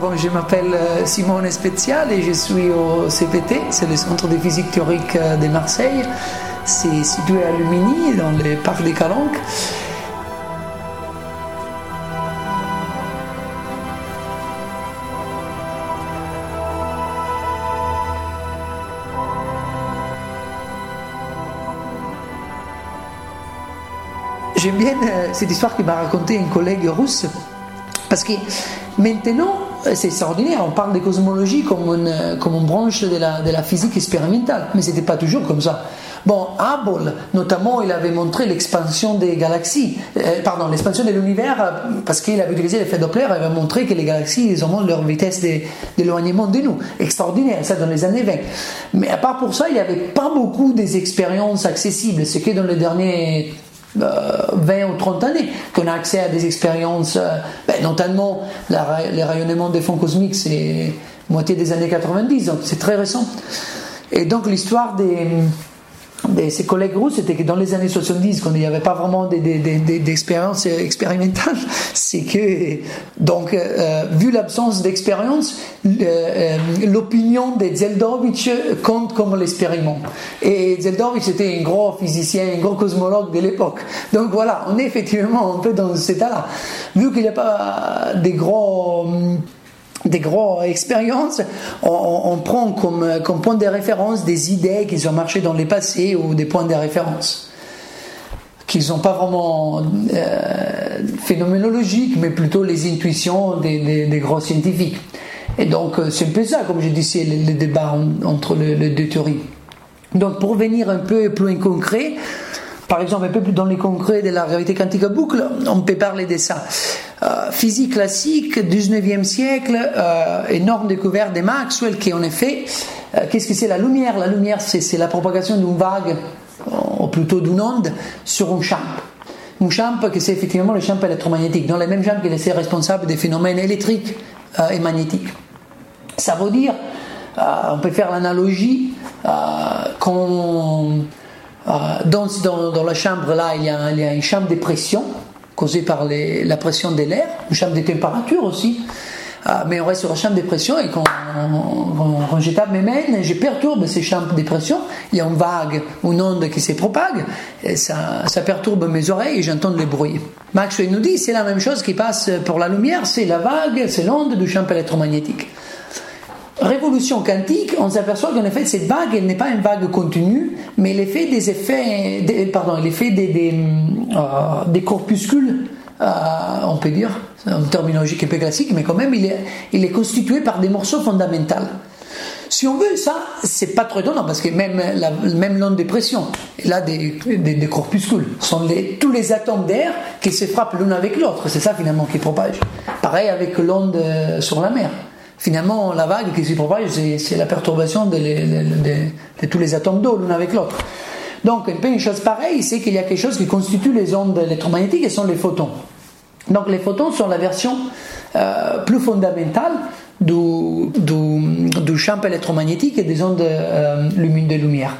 Bon, je m'appelle euh, Simone Spezial et je suis au CPT, c'est le Centre de physique théorique euh, de Marseille. C'est situé à Lumini, dans le parc des Calanques. J'aime bien euh, cette histoire qu'il m'a raconté un collègue russe, parce que maintenant, c'est extraordinaire, on parle de cosmologie comme une, comme une branche de la, de la physique expérimentale, mais ce n'était pas toujours comme ça. Bon, Hubble, notamment, il avait montré l'expansion des galaxies, euh, pardon, l'expansion de l'univers, parce qu'il avait utilisé l'effet Doppler, il avait montré que les galaxies, ils ont leur vitesse d'éloignement de, nous. Extraordinaire, ça dans les années 20. Mais à part pour ça, il n'y avait pas beaucoup des expériences accessibles. Ce que dans les derniers 20 euh, ou 30 années qu'on a accès à des expériences, euh, ben, notamment les rayonnements des fonds cosmiques, c'est moitié des années 90, donc c'est très récent. Et donc l'histoire des de ses collègues russes, c'était que dans les années 70, quand il n'y avait pas vraiment d'expérience expérimentale, c'est que, donc, euh, vu l'absence d'expérience, euh, l'opinion de Zeldovich compte comme l'expériment. Et Zeldovich était un gros physicien, un gros cosmologue de l'époque. Donc voilà, on est effectivement un peu dans cet état-là. Vu qu'il n'y a pas des gros des grosses expériences, on, prend comme, comme, point de référence des idées qui ont marché dans le passé ou des points de référence qui ne sont pas vraiment euh, phénoménologiques, mais plutôt les intuitions des, des, gros scientifiques. Et donc, euh, c'est un peu ça, comme je disais, le, débat entre les deux théories. Donc, pour venir un peu plus concret, par exemple, un peu plus dans les concrets de la gravité quantique à boucle, on peut parler de ça. Euh, physique classique, 19e siècle, euh, énorme découverte de Maxwell qui en effet, euh, qu'est-ce que c'est la lumière? La lumière, c'est la propagation d'une vague, ou plutôt d'une onde, sur un champ. Un champ que c'est effectivement le champ électromagnétique, dans le même champ qui est responsable des phénomènes électriques et magnétiques. Ça veut dire, on peut faire l'analogie qu'on euh, dans, la chambre, là, il y, a, une chambre de pression causée par la pression de l'air, une chambre de température aussi. Euh, mais on reste sur la chambre de pression et quand, quand, je tape mes mains, je perturbe ces chambres de pression. Il y a une vague, une onde qui se propage et ça, ça perturbe mes oreilles et j'entends le bruit. Maxwell nous dit c'est la même chose qui passe pour la lumière, c'est la vague, c'est l'onde du champ électromagnétique révolution quantique, on s'aperçoit qu'en effet, cette vague, elle n'est pas une vague continue, mais l'effet des effets, pardon, l'effet des, des, euh, des corpuscules, euh, on peut dire, une terminologie qui est peu classique, mais quand même, il est, il est constitué par des morceaux fondamentaux. Si on veut, ça, c'est pas trop étonnant parce que même la même l'onde de pression, elle a des, des, des corpuscules. Ce sont tous les atomes d'air qui se frappent l'un avec l'autre. C'est ça finalement qui propage. Pareil avec l'onde euh, sur la mer. Finalement, la vague qui se propage, c'est la perturbation de, tous les atomes d'eau l'un avec l'autre. Donc, une chose pareille, c'est qu'il y a quelque chose qui constitue les ondes électromagnétiques et sont les photons. Donc, les photons sont la version euh, plus fondamentale du, champ électromagnétique et des ondes euh, de lumière.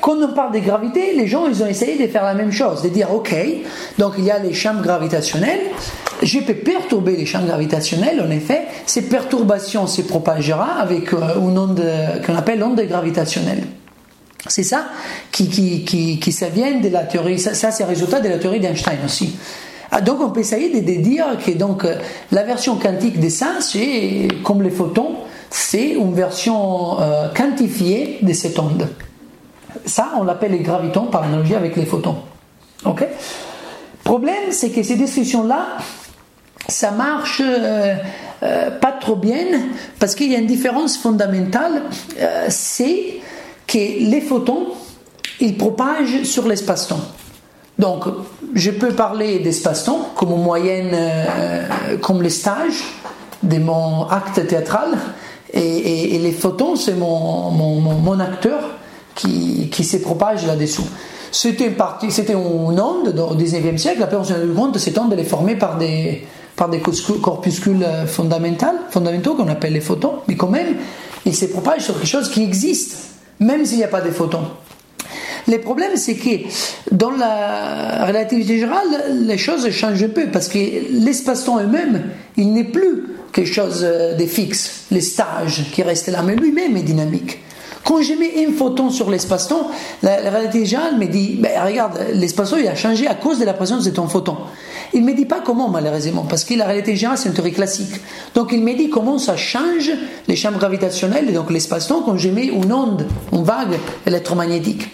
Quand on parle de gravité, les gens ils ont essayé de faire la même chose, de dire ok, donc il y a les champs gravitationnels, je peux perturber les champs gravitationnels, en effet, ces perturbations se propagera avec euh, une onde qu'on appelle onde gravitationnelle. C'est ça qui, qui, qui, qui, ça vient de la théorie, ça, c'est le résultat de la théorie d'Einstein aussi. Ah, donc on peut essayer de, dire que donc, euh, la version quantique de ça, c'est comme les photons, c'est une version euh, quantifiée de cette onde. Ça, on l'appelle les gravitons par analogie avec les photons. Ok? Problème, c'est que ces descriptions-là, ça marche euh, euh, pas trop bien parce qu'il y a une différence fondamentale, euh, c'est que les photons, ils propagent sur l'espace-temps. Donc, je peux parler d'espace-temps comme moyenne, comme les stages de mon acte théâtral, et, les photons, c'est mon, mon, mon, acteur qui, qui se propage là-dessous. C'était une, c'était une onde au 19e siècle, après on s'est rendu compte que cette onde elle est formée par des, par des corpuscules euh, fondamentaux qu'on appelle les photons, mais quand même, il se propage sur quelque chose qui existe, même s'il n'y a pas de photons. Le problème, c'est que dans la relativité générale, les choses changent peu parce que l'espace-temps eux-mêmes, il n'est plus quelque chose de fixe, les stages qui restent là, mais lui-même est dynamique. Quand je mets un photon sur l'espace-temps, la, relativité générale me dit, ben, regarde, l'espace-temps il a changé à cause de la présence de ton photon. Il ne me dit pas comment, malheureusement, parce que la réalité générale, c'est une théorie classique. Donc, il me dit comment ça change les champs gravitationnels, et donc l'espace-temps, quand je mets une onde, une vague électromagnétique.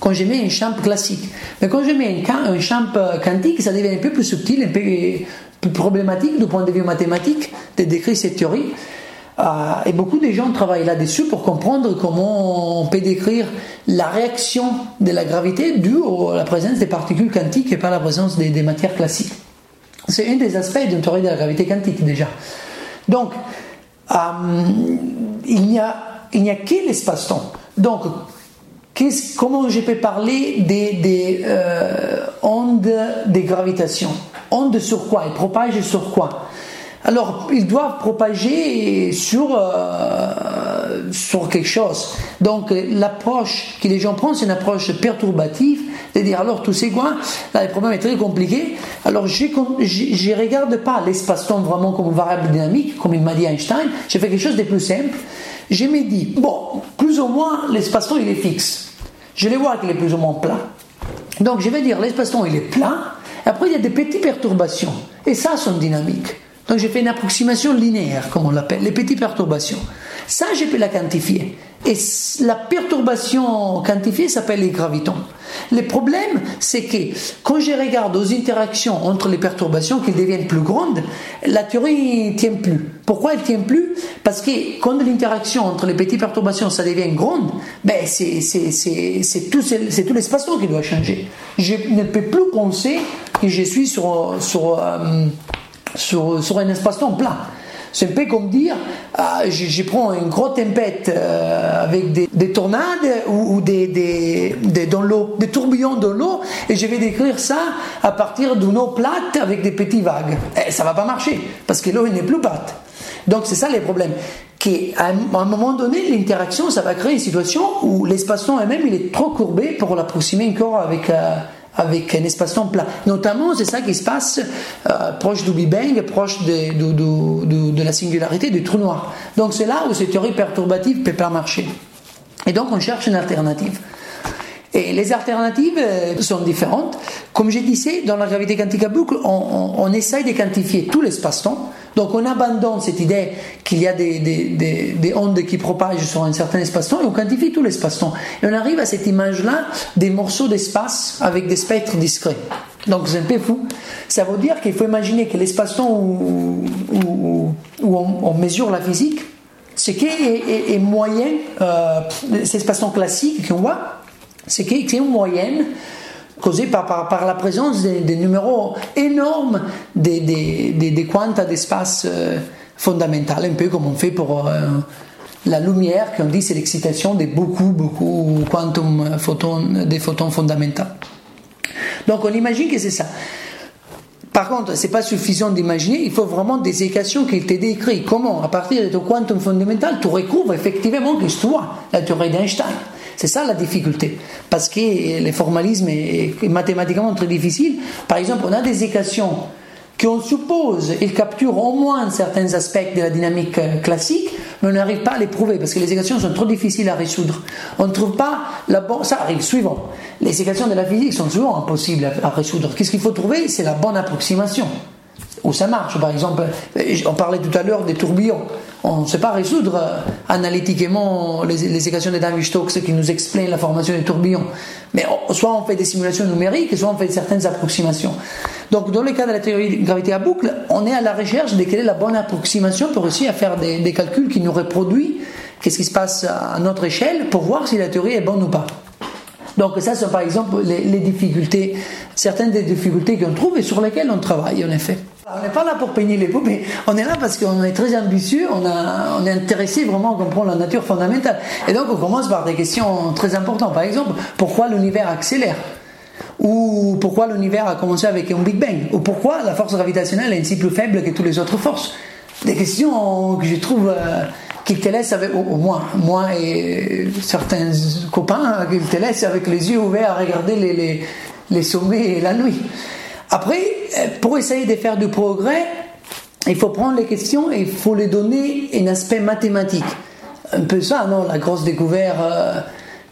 Quand je mets un champ classique. Mais quand je mets un, un champ quantique, ça devient un peu plus subtil, un peu plus problématique du point de vue mathématique de décrire cette théorie. Euh, et beaucoup de gens travaillent là-dessus pour comprendre comment on peut décrire la réaction de la gravité due à la présence des particules quantiques et pas la présence des, matières classiques. C'est un des aspects d'une théorie de la gravité quantique déjà. Donc, euh, il n'y a, il a l'espace-temps. Donc, comment je peux parler des, des euh, ondes de gravitation? Ondes sur quoi? Elles propagent sur quoi? Alors, ils doivent propager sur, euh, sur quelque chose. Donc, l'approche que les gens prennent, c'est une approche perturbative, de dire alors, tu sais quoi, là, le problème est très compliqué. Alors, je ne regarde pas l'espace-temps vraiment comme variable dynamique, comme il m'a dit Einstein. Je fais quelque chose de plus simple. Je me dis, bon, plus ou moins, l'espace-temps, il est fixe. Je les vois qu'il est plus ou moins plat. Donc, je vais dire, l'espace-temps, il est plat. Après, il y a des petites perturbations. Et ça, sont dynamiques. Donc j'ai fait une approximation linéaire, comme on l'appelle, les petites perturbations. Ça, je peux la quantifier. Et la perturbation quantifiée s'appelle les gravitons. Le problème, c'est que quand je regarde aux interactions entre les perturbations qui deviennent plus grandes, la théorie ne tient plus. Pourquoi elle ne tient plus? Parce que quand l'interaction entre les petites perturbations ça devient grande, ben c'est tout, l'espace-temps qui doit changer. Je ne peux plus penser que je suis sur, sur euh, sur, un espace-temps plat. C'est un peu comme dire, ah, je, prends une grosse tempête euh, avec des, des, tornades ou, des, des, dans des tourbillons dans l'eau, et je vais décrire ça à partir d'une eau plate avec des petites vagues. Et eh, ça va pas marcher, parce que l'eau n'est plus plate. Donc c'est ça les problèmes. Qu'à un, un moment donné, l'interaction, ça va créer une situation où l'espace-temps même il est trop courbé pour l'approximer encore avec... Euh, avec un espace-temps plat. Notamment, c'est ça qui se passe euh, proche du Big Bang, proche de, la singularité du trou noir. Donc c'est là où ces théories perturbatives ne peuvent pas marcher. Et donc on cherche une alternative. Et les alternatives euh, sont différentes. Comme je disais, dans la gravité quantique à boucle, on, essaye de quantifier tout l'espace-temps. Donc on abandonne cette idée qu'il y a des, des, des, ondes qui propagent sur un certain espace-temps et on quantifie tout l'espace-temps. Et on arrive à cette image-là des morceaux d'espace avec des spectres discrets. Donc c'est un peu fou. Ça veut dire qu'il faut imaginer que l'espace-temps où, on, mesure la physique, ce qui est, est, moyen, euh, cet espace-temps classique qu'on voit, c'est une moyenne causée par, la présence des, numéros énormes des, des, d'espace euh, fondamental, un peu comme on fait pour euh, la lumière, qu'on dit c'est l'excitation de beaucoup, beaucoup quantum photons, fondamentaux. Donc on imagine que c'est ça. Par contre, ce n'est pas suffisant d'imaginer, il faut vraiment des équations qui te décrivent comment, à partir de ton quantum fondamental, tu recouvres effectivement l'histoire, la théorie d'Einstein. C'est ça la difficulté. Parce que le formalisme est mathématiquement très difficile. Par exemple, on a des équations qu'on suppose ils capturent au moins certains aspects de la dynamique classique, mais on n'arrive pas à les prouver parce que les équations sont trop difficiles à résoudre. On ne trouve pas la bonne. Ça arrive suivant. Les équations de la physique sont souvent impossibles à résoudre. Qu'est-ce qu'il faut trouver? C'est la bonne approximation où ça marche? Par exemple, on parlait tout à l'heure des tourbillons. On ne sait pas résoudre euh, analytiquement les, équations de Navier-Stokes qui nous expliquent la formation des tourbillons. Mais soit on fait des simulations numériques, soit on fait certaines approximations. Donc, dans le cas de la théorie de gravité à boucle, on est à la recherche de quelle est la bonne approximation pour réussir à faire des, calculs qui nous reproduisent qu'est-ce qui se passe à notre échelle pour voir si la théorie est bonne ou pas. Donc ça, c'est par exemple les, les difficultés, certaines des difficultés qu'on trouve et sur lesquelles on travaille en effet. On n'est pas là pour peigner les poupées, on est là parce qu'on est très ambitieux, on, est intéressé vraiment à comprendre la nature fondamentale. Et donc on commence par des questions très importantes. Par exemple, pourquoi l'univers accélère? Ou pourquoi l'univers a commencé avec un Big Bang? Ou pourquoi la force gravitationnelle est ainsi plus faible que toutes les autres forces? Des questions que je trouve... Euh, qu'il te laisse avec, au, moi et certains copains, qu'il te laisse avec les yeux ouverts à regarder les sommets et la nuit. Après, pour essayer de faire du progrès, il faut prendre les questions et il faut les donner un aspect mathématique. Un peu ça, non La grosse découverte euh,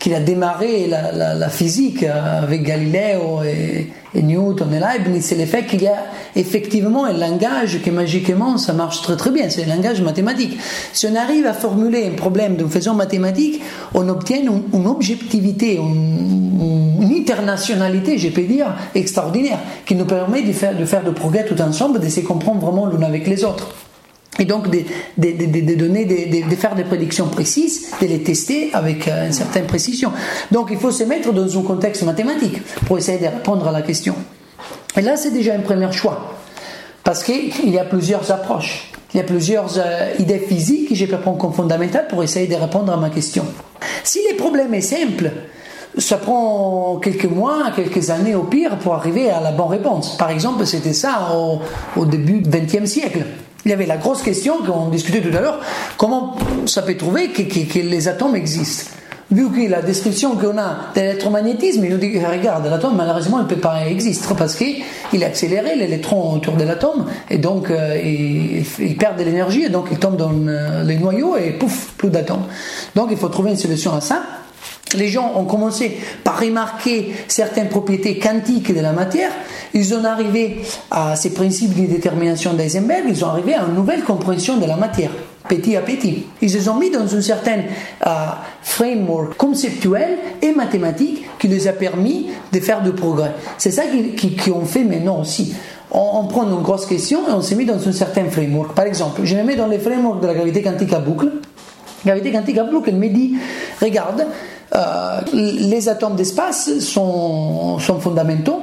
qu'il a démarré la, la, physique euh, avec Galiléo et, Newton et Leibniz, c'est le fait qu'il y a effectivement un langage qui magiquement ça marche très très bien, c'est le langage mathématique. Si on arrive à formuler un problème d'une façon mathématique, on obtient une, objectivité, une, une, internationalité, je peux dire, extraordinaire, qui nous permet de faire, de faire de progrès tout ensemble, de se comprendre vraiment l'un avec les autres et donc de, donner, de, faire des prédictions précises, de les tester avec euh, une certaine précision. Donc il faut se mettre dans un contexte mathématique pour essayer de répondre à la question. Et là, c'est déjà un premier choix, parce qu'il y a plusieurs approches, il y a plusieurs euh, idées physiques que je peux prendre comme fondamentales pour essayer de répondre à ma question. Si le problème est simple, ça prend quelques mois, quelques années au pire pour arriver à la bonne réponse. Par exemple, c'était ça au début du XXe siècle. Il y avait la grosse question qu'on discutait tout à l'heure, comment ça peut trouver que, les atomes existent Vu que la description qu'on a de l'électromagnétisme, il nous dit, regarde, l'atome, malheureusement, il ne peut pas exister parce qu'il est accéléré, l'électron autour de l'atome, et donc euh, il, perd de l'énergie, et donc il tombe dans euh, les noyaux, et pouf, plus d'atomes. Donc il faut trouver une solution à ça les gens ont commencé par remarquer certaines propriétés quantiques de la matière, ils ont arrivé à ces principes de détermination d'Eisenberg, ils ont arrivé à une nouvelle compréhension de la matière, petit à petit. Ils se sont mis dans une certaine euh, framework conceptuel et mathématique qui les a permis de faire du progrès. C'est ça qu'ils ont fait maintenant aussi. On, prend une grosse question et on s'est mis dans un certain framework. Par exemple, je me mets dans le framework de la gravité quantique à boucle. La gravité quantique à boucle, elle me dit, regarde, les atomes d'espace sont, sont fondamentaux.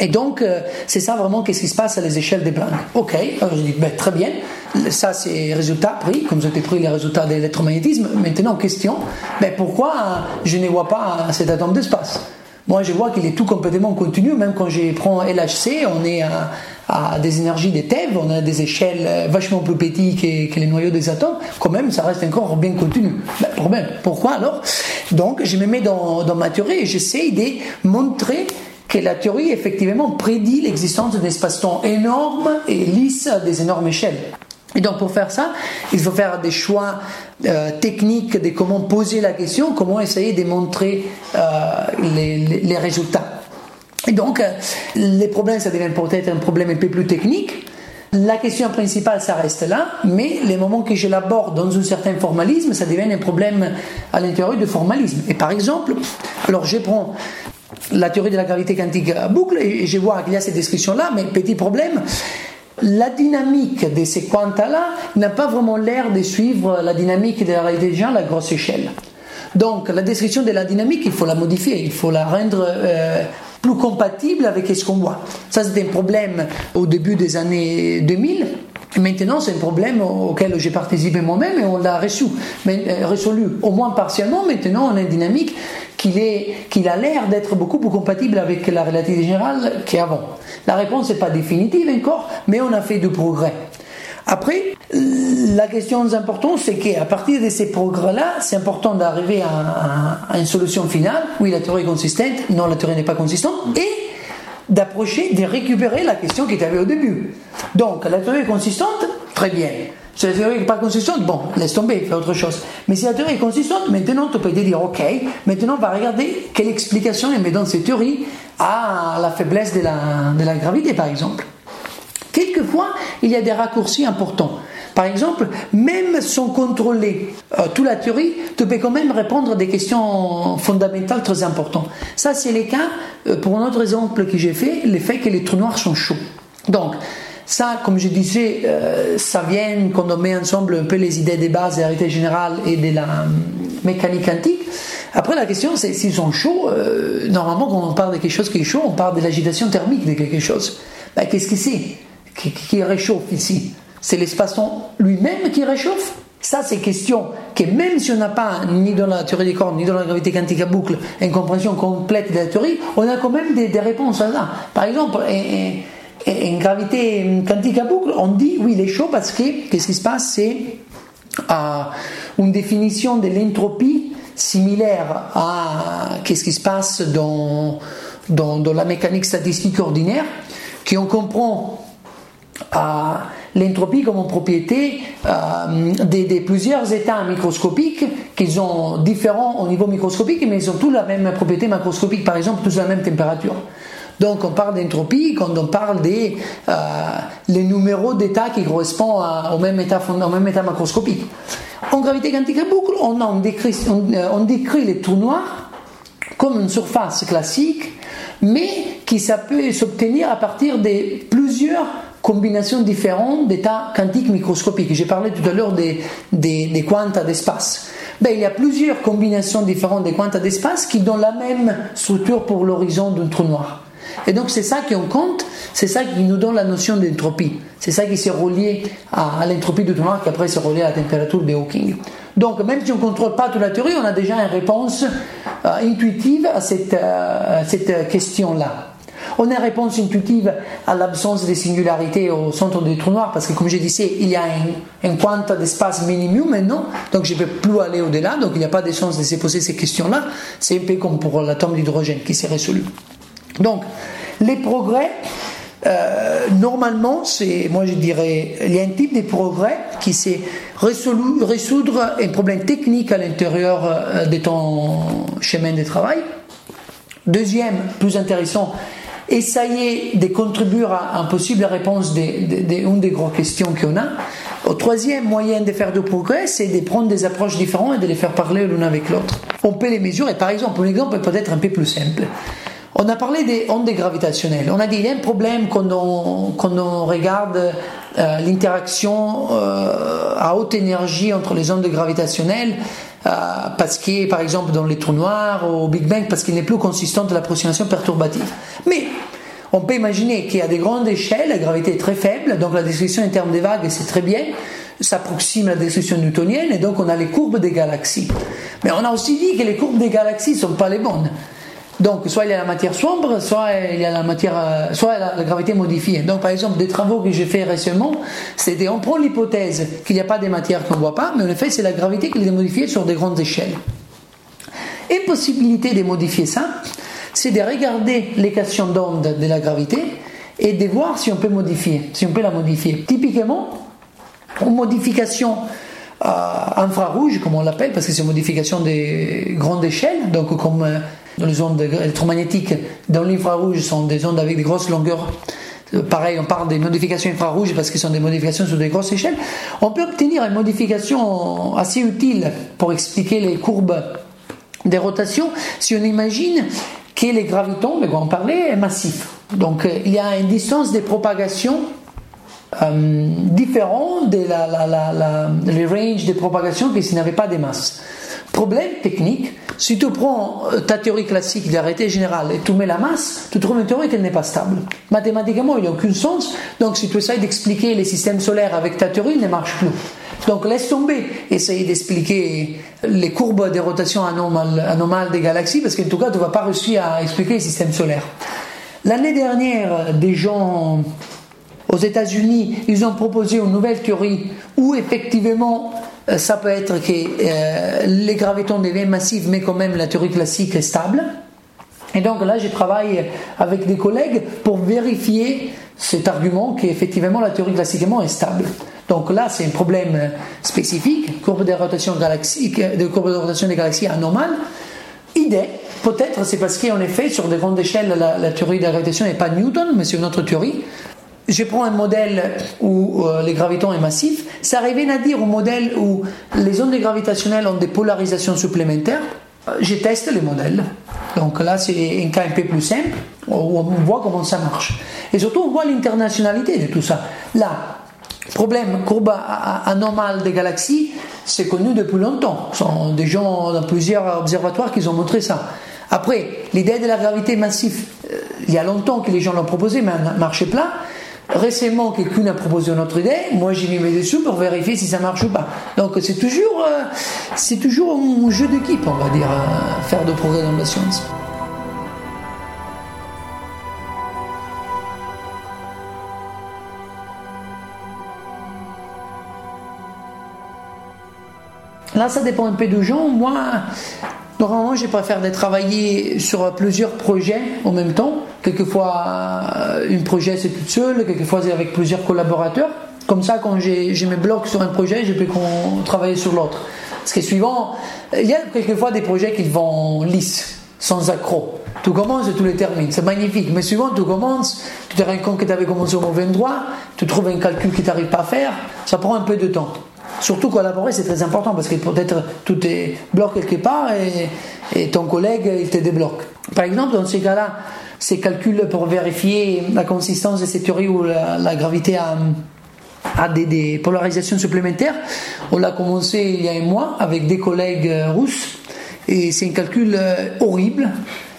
Et donc, euh, c'est ça vraiment qu'est-ce qui se passe à les échelles des blancs. Ok, alors je dis, ben, très bien, ça c'est résultat pris, comme j'ai pris les résultats de l'électromagnétisme. Maintenant, question, ben, pourquoi je ne vois pas cet atome d'espace? Moi, je vois qu'il est tout complètement continu, même quand je prends LHC, on est à, à des énergies des TeV, on a des échelles vachement plus petites que, les noyaux des atomes, quand même, ça reste encore bien contenu. Ben, problème. Pourquoi alors? Donc, je me mets dans, ma théorie et j'essaie de montrer que la théorie effectivement prédit l'existence d'un espace-temps énorme et lisse à des énormes échelles. Et donc pour faire ça, il faut faire des choix euh, techniques de comment poser la question, comment essayer de montrer euh, les résultats. Et donc, euh, les problèmes, ça devient peut-être un problème un peu plus technique. La question principale, ça reste là, mais les moments que je l'aborde dans un certain formalisme, ça devient un problème à l'intérieur du formalisme. Et par exemple, alors je prends la théorie de la gravité quantique à boucle et je vois qu'il y a cette description-là, mais petit problème, la dynamique de ces quantas-là n'a pas vraiment l'air de suivre la dynamique de la réalité des gens à la grosse échelle. Donc la description de la dynamique, il faut la modifier, il faut la rendre euh, plus compatible avec ce qu'on voit. Ça, c'était un problème au début des années 2000. Maintenant, c'est un problème auquel j'ai participé moi-même et on l'a résolu, euh, résolu, au moins partiellement. Maintenant, on a une dynamique qu'il qu'il a l'air d'être beaucoup plus compatible avec la relativité générale qu'avant. La réponse n'est pas définitive encore, mais on a fait du progrès. Après, la question importante, c'est qu'à partir de ces progrès-là, c'est important d'arriver à, une solution finale. Oui, la théorie est consistante, non, la théorie n'est pas consistante, et d'approcher, de récupérer la question qui était au début. Donc, la théorie est consistante, très bien. Si la théorie n'est pas consistante, bon, laisse tomber, fais autre chose. Mais si la théorie est consistante, maintenant tu peux te dire, ok, maintenant on va regarder quelle explication elle met dans cette théorie à la faiblesse de la gravité, par exemple. Quelquefois, il y a des raccourcis importants. Par exemple, même sans contrôler euh, toute la théorie, tu peux quand même répondre à des questions fondamentales très importantes. Ça, c'est le cas, euh, pour un autre exemple que j'ai fait, le fait que les trous noirs sont chauds. Donc, ça, comme je disais, euh, ça vient quand on met ensemble un peu les idées des bases de la réalité générale et de la mécanique quantique. Après, la question, c'est s'ils sont chauds, normalement, quand on parle de quelque chose qui est chaud, on parle de l'agitation thermique de quelque chose. Ben, qu'est-ce que c'est? Qui, réchauffe ici? C'est l'espace-temps lui-même qui réchauffe ça, c'est question que même si on n'a pas, ni dans la théorie des cordes, ni dans la gravité quantique à boucle, une compréhension complète de la théorie, on a quand même des, réponses à ça. Par exemple, une gravité quantique à boucle, on dit, oui, il est chaud parce que, qu'est-ce qui se passe? C'est à une définition de l'entropie similaire à ce qui se passe dans, dans, dans, la mécanique statistique ordinaire, qui on comprend à l'entropie comme propriété euh, des, plusieurs états microscopiques qui sont différents au niveau microscopique, mais ils ont tous la même propriété macroscopique, par exemple, tous la même température. Donc on parle d'entropie quand on parle des euh, les numéros d'états qui correspondent au, même état, au même état macroscopique. En gravité quantique boucle, on, on, décrit, euh, on, décrit les trous noirs comme une surface classique, mais qui ça peut s'obtenir à partir de plusieurs combinations différentes d'états quantiques microscopiques. J'ai parlé tout à l'heure des, des, quantas d'espace. Ben, il y a plusieurs combinaisons différentes des quantas d'espace qui donnent la même structure pour l'horizon d'un trou noir. Et donc c'est ça qu'on compte, c'est ça qui nous donne la notion d'entropie. C'est ça qui s'est relié à, l'entropie du trou noir qui après s'est relié à la température de Hawking. Donc même si on ne contrôle pas toute la théorie, on a déjà une réponse euh, intuitive à cette, euh, cette question-là. On a réponse intuitive à l'absence de singularité au centre du trou noir, parce que comme je disais, il y a un, un quanta d'espace minimum maintenant, donc je ne peux plus aller au-delà, donc il n'y a pas de chance de se poser ces questions-là. C'est un peu comme pour l'atome d'hydrogène qui s'est résolu. Donc, les progrès, euh, normalement, c'est, moi je dirais, il y a un type de progrès qui c'est résoudre un problème technique à l'intérieur euh, de ton chemin de travail. Deuxième, plus intéressant, essayer de contribuer à une possible réponse d'une des grosses questions qu'on a. Au troisième moyen de faire du progrès, c'est de prendre des approches différentes et de les faire parler l'une avec l'autre. On peut les mesurer. Par exemple, un exemple peut être un peu plus simple. On a parlé des ondes gravitationnelles. On a dit qu'il y a un problème quand on, quand on regarde euh, l'interaction euh, à haute énergie entre les ondes gravitationnelles, euh, parce qu'il par exemple dans les trous noirs, au Big Bang, parce qu'il n'est plus consistant de l'approximation perturbative. Mais on peut imaginer a des grandes échelles, la gravité est très faible, donc la description en termes de vagues, c'est très bien, s'approxime à la description newtonienne, et donc on a les courbes des galaxies. Mais on a aussi dit que les courbes des galaxies ne sont pas les bonnes. Donc, soit il y a la matière sombre, soit il y a la euh, gravité modifiée. Donc, par exemple, des travaux que j'ai fait récemment, c'était on prend l'hypothèse qu'il n'y a pas de matière qu'on ne voit pas, mais en effet, c'est la gravité qui les modifiée sur des grandes échelles. Et possibilité de modifier ça, c'est de regarder l'équation d'onde de la gravité et de voir si on peut modifier, si on peut la modifier. Typiquement, une modification infrarouge, comme on l'appelle, parce que c'est une modification des grandes échelles, donc comme euh, dans les ondes électromagnétiques, dans l'infrarouge, sont des ondes avec des grosses longueurs. Euh, pareil, on parle des modifications infrarouges parce que ce sont des modifications sur des grosses échelles. On peut obtenir une modification assez utile pour expliquer les courbes des rotations si on imagine que les gravitons, de quoi on parlait, est massif. Donc euh, il y a une distance de propagation euh, différente de la, la, la, les ranges de propagation que s'il n'y avait pas de masse. Problème technique, si tu prends euh, ta théorie classique de la générale et tu mets la masse, tu trouves une théorie qui n'est pas stable. Mathématiquement, il n'y a aucun sens. Donc, si tu essayes d'expliquer les systèmes solaires avec ta théorie, il ne marche plus. Donc, laisse tomber, essayer d'expliquer les courbes de rotation anomales, des galaxies, parce qu'en tout cas, tu ne vas pas réussir à expliquer les systèmes solaires. L'année dernière, des gens aux États-Unis, ils ont proposé une nouvelle théorie où effectivement euh, ça peut être que euh, les gravitons deviennent massifs, mais quand même la théorie classique est stable. Et donc là, je travaille avec des collègues pour vérifier cet argument qu'effectivement la théorie classiquement est stable. Donc là, c'est un problème spécifique, courbe de rotation galaxique, de de rotation des galaxies anomale. Idée, peut-être c'est parce qu'en effet, sur des grandes échelles, la, la théorie de la gravitation n'est pas Newton, mais c'est une autre théorie je prends un modèle où euh, les gravitons est massif, ça revient à dire un modèle où les ondes gravitationnelles ont des polarisations supplémentaires. Euh, je teste les modèles. Donc là, c'est un cas un peu plus simple, où on voit comment ça marche. Et surtout, on voit l'internationalité de tout ça. Là, problème, courbe anormale des galaxies, c'est connu depuis longtemps. Ce sont des gens dans plusieurs observatoires qui ont montré ça. Après, l'idée de la gravité massive, euh, il y a longtemps que les gens l'ont proposé, mais elle marché plat. Récemment, quelqu'un a proposé une autre idée. Moi, j'ai mis mes dessous pour vérifier si ça marche ou pas. Donc, c'est toujours, euh, toujours un jeu d'équipe, on va dire, euh, faire de progrès dans la science. Là, ça dépend un peu de gens. Moi, normalement, je préfère travailler sur plusieurs projets en même temps. Quelquefois, un projet c'est toute seule, quelquefois c'est avec plusieurs collaborateurs. Comme ça, quand je me bloque sur un projet, je peux travailler sur l'autre. Parce que suivant, il y a quelquefois des projets qui vont lisses, sans accroc. Tu commences et tu les termines, c'est magnifique. Mais souvent, tu commences, tu te rends compte que tu avais commencé au mauvais endroit, tu trouves un calcul que tu n'arrives pas à faire, ça prend un peu de temps. Surtout collaborer, c'est très important parce que peut-être tout est bloqué quelque part et, ton collègue, il te débloque. Par exemple, dans ces cas-là, ces calculs pour vérifier la consistance de ces théories ou la, gravité à, des, polarisations supplémentaires. On l'a commencé il y a un mois avec des collègues euh, russes et c'est un calcul euh, horrible.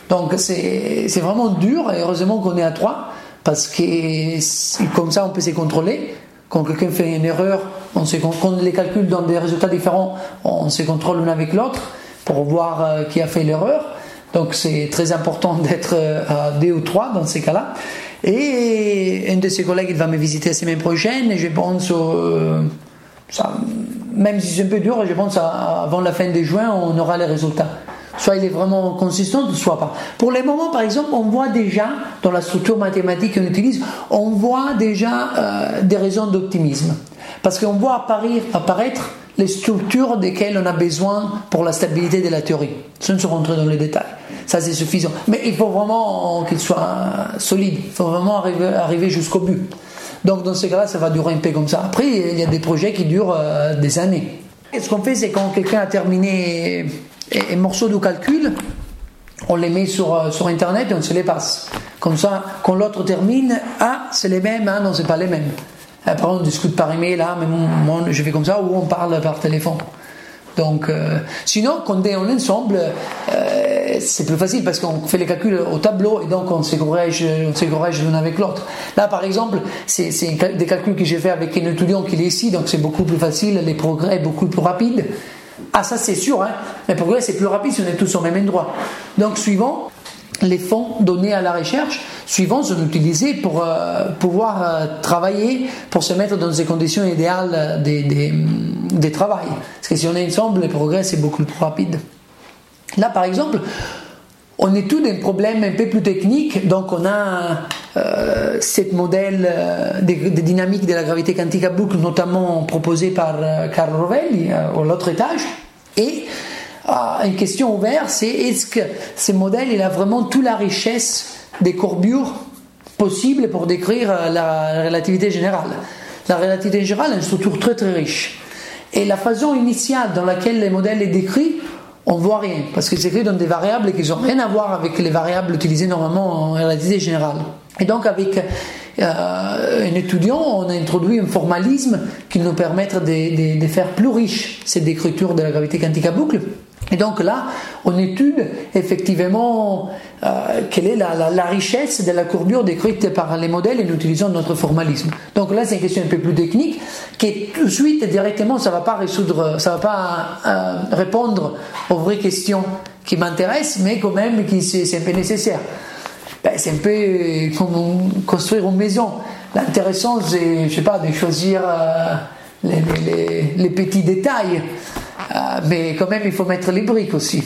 Donc c'est vraiment dur et heureusement qu'on est à trois parce que comme ça on peut se contrôler. Quand quelqu'un fait une erreur, on se, quand les calculs donnent des résultats différents, on se contrôle l'un avec l'autre pour voir euh, qui a fait l'erreur. Donc c'est très important d'être à deux ou trois dans ces cas-là. Et un de ses collègues il va me visiter la semaine prochaine et je pense, euh, même si c'est un peu dur, je pense avant la fin de juin, on aura les résultats. Soit il est vraiment consistant, soit pas. Pour les moments, par exemple, on voit déjà, dans la structure mathématique qu'on utilise, on voit déjà euh, des raisons d'optimisme. Parce qu'on voit apparaître les structures desquelles on a besoin pour la stabilité de la théorie, sans se rentrer dans les détails. Ça, c'est suffisant. Mais il faut vraiment qu'il soit solide. Il faut vraiment arriver, jusqu'au but. Donc, dans ces cas-là, ça va durer un peu comme ça. Après, il y a des projets qui durent euh, des années. Et ce qu'on fait, c'est quand quelqu'un a terminé un morceau de calcul, on les met sur, euh, sur Internet et on se les passe. Comme ça, quand l'autre termine, ah, c'est les mêmes, ah non, c'est pas les mêmes. Après, on discute par email, là, mais moi, je fais comme ça, ou on parle par téléphone. Donc, euh, sinon, quand on est ensemble, euh, c'est plus facile parce qu'on fait les calculs au tableau et donc on se corrige, on se corrige l'un avec l'autre. Là, par exemple, c'est des calculs que j'ai fait avec un étudiant qui est ici, donc c'est beaucoup plus facile, les progrès beaucoup plus rapides. Ah, ça c'est sûr, hein, les progrès c'est plus rapide si on est tous au même endroit. Donc, suivant, les fonds donnés à la recherche suivants sont utilisés pour euh, pouvoir euh, travailler, pour se mettre dans des conditions idéales des, des, travail. Parce que si on est ensemble, le progrès c'est beaucoup plus rapide. Là, par exemple, on étudie un problème un peu plus technique, donc on a euh, ce modèle euh, de, dynamique de la gravité quantique à boucle, notamment proposé par Carlo Rovelli, à l'autre étage, et une question ouverte, c'est est-ce que ce modèle il a vraiment toute la richesse des courbures possibles pour décrire euh, la relativité générale La relativité générale est une structure très très riche. Et la façon initiale dans laquelle le modèle est décrit, on voit rien, parce que c'est écrit dans des variables qui n'ont rien à voir avec les variables utilisées normalement en relativité générale. Et donc avec un étudiant, on a introduit un formalisme qui nous permet de, faire plus riche cette décriture de la gravité quantique à boucle. Et donc là, on étude effectivement euh, quelle est la, richesse de la courbure décrite par les modèles en utilisant notre formalisme. Donc là, c'est une question un peu plus technique qui tout de suite directement, ça va pas résoudre, ça va pas euh, répondre aux vraies questions qui m'intéressent, mais quand même qui c'est un peu nécessaire. Ben, c'est un peu comme construire une maison. L'intéressant, c'est, je sais pas, de choisir euh, les, petits détails. Ah, mais quand même, il faut mettre les briques aussi.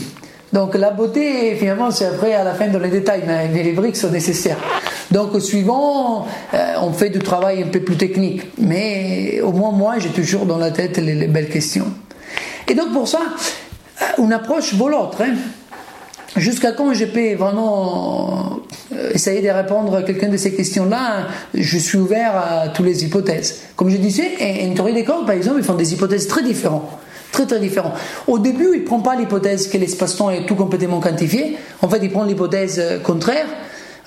Donc la beauté, finalement, c'est après à la fin dans les détails, mais, les briques sont nécessaires. Donc suivant, euh, on fait du travail un peu plus technique. Mais au moins moi, j'ai toujours dans la tête les, belles questions. Et donc pour ça, euh, une approche vaut l'autre. Hein. Jusqu'à quand je peux vraiment euh, essayer de répondre à quelqu'un de ces questions-là, je suis ouvert à toutes les hypothèses. Comme je disais, en théorie des corps, par exemple, ils font des hypothèses très différentes très très différent. Au début, il ne prend pas l'hypothèse que l'espace-temps est tout complètement quantifié. En fait, il prend l'hypothèse euh, contraire.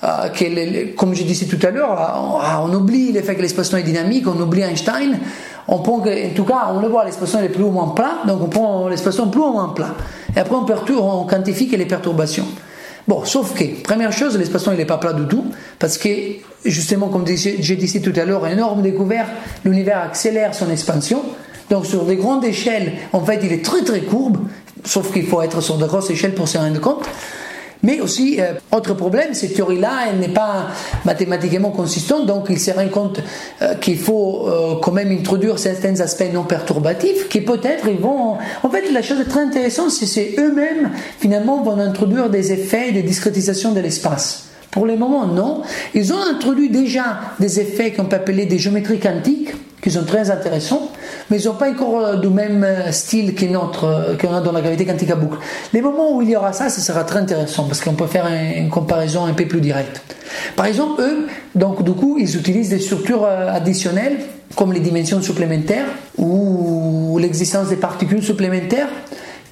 Euh, que, comme je disais tout à l'heure, euh, on, oublie l'effet que l'espace-temps est dynamique, on oublie Einstein. On prend en tout cas, on le voit, l'espace-temps est plus ou moins plat, donc on prend l'espace-temps plus ou moins plat. Et après, on, perturbe, on quantifie les perturbations. Bon, sauf que, première chose, l'espace-temps n'est pas plat du tout, parce que, justement, comme j'ai dit tout à l'heure, énorme découverte, l'univers accélère son expansion. Donc sur des grandes échelles, en fait, il est très très courbe, sauf qu'il faut être sur de grosses échelles pour s'en rendre compte. Mais aussi, euh, autre problème, cette théorie-là, n'est pas mathématiquement consistante, donc il se rend compte euh, qu'il faut euh, quand même introduire certains aspects non perturbatifs qui peut-être ils vont... En fait, la chose très intéressante, c'est c'est eux-mêmes, finalement, vont introduire des effets de discrétisation de l'espace. Pour le moment, non. Ils ont introduit déjà des effets qu'on peut appeler des géométries quantiques, qui sont très intéressants, mais ils n'ont pas encore euh, du même euh, style qu'on a dans la gravité quantique à boucle. Les moments où il y aura ça, ce sera très intéressant parce qu'on peut faire une comparaison un peu plus directe. Par exemple, eux, donc du coup, ils utilisent des structures euh, additionnelles comme les dimensions supplémentaires ou l'existence des particules supplémentaires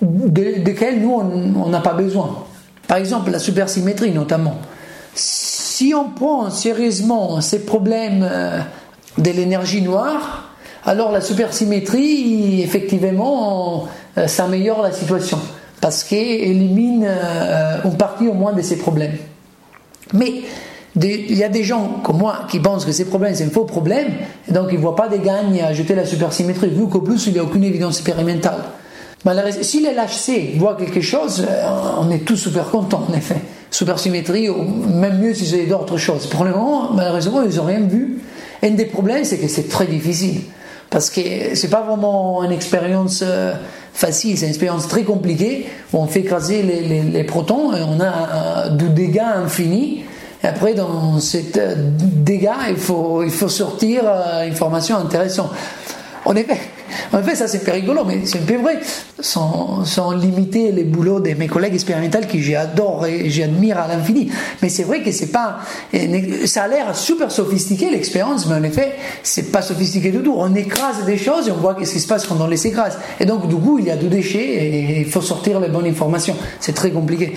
desquelles nous, on n'a pas besoin. Par exemple, la supersymétrie notamment. Si on prend sérieusement ces problèmes de l'énergie noire, alors la supersymétrie, effectivement, euh, s'améliore la situation parce qu'elle élimine euh, une partie au moins de ces problèmes. Mais il y a des gens comme moi qui pensent que ces problèmes c'est un faux problème, donc ils ne voient pas des gagnes à ajouter la supersymétrie, vu qu'au plus il n'y a aucune évidence expérimentale. Si les LHC voient quelque chose, euh, on est tous super contents en effet. Supersymétrie, ou même mieux si c'est d'autres choses. Pour le moment, malheureusement, ils n'ont rien vu. Un des problèmes, c'est que c'est très difficile. Parce que c'est pas vraiment une expérience euh, facile, c'est une expérience très compliquée où on fait écraser les, protons et on a euh, du dégât infini. Et après, dans ces euh, dégâts, il faut, il faut sortir information intéressante. En effet, en fait, ça c'est pas rigolo, mais c'est un peu vrai. Sans, sans, limiter les boulots de mes collègues expérimentaux que j'adore et j'admire à l'infini. Mais c'est vrai que c'est pas. Ça a l'air super sophistiqué l'expérience, mais en effet, c'est pas sophistiqué du tout. On écrase des choses et on voit ce qui se passe quand on les écrase. Et donc, du coup, il y a du déchet et il faut sortir les bonnes informations. C'est très compliqué.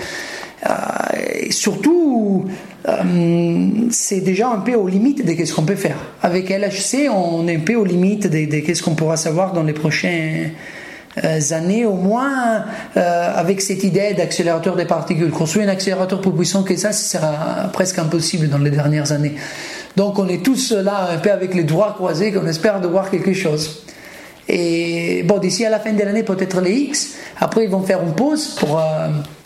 Euh, surtout, euh, c'est déjà un peu aux limites de ce qu'on peut faire. Avec LHC, on est un peu aux limites de, ce qu'on pourra savoir dans les prochaines euh, années, au moins avec cette idée d'accélérateur des particules. Construire un accélérateur plus puissant que ça, ce sera presque impossible dans les dernières années. Donc on est tous là un peu avec les doigts croisés qu'on espère de voir quelque chose. Et bon, d'ici à la fin de l'année, peut-être les X. Après, ils vont faire une pause pour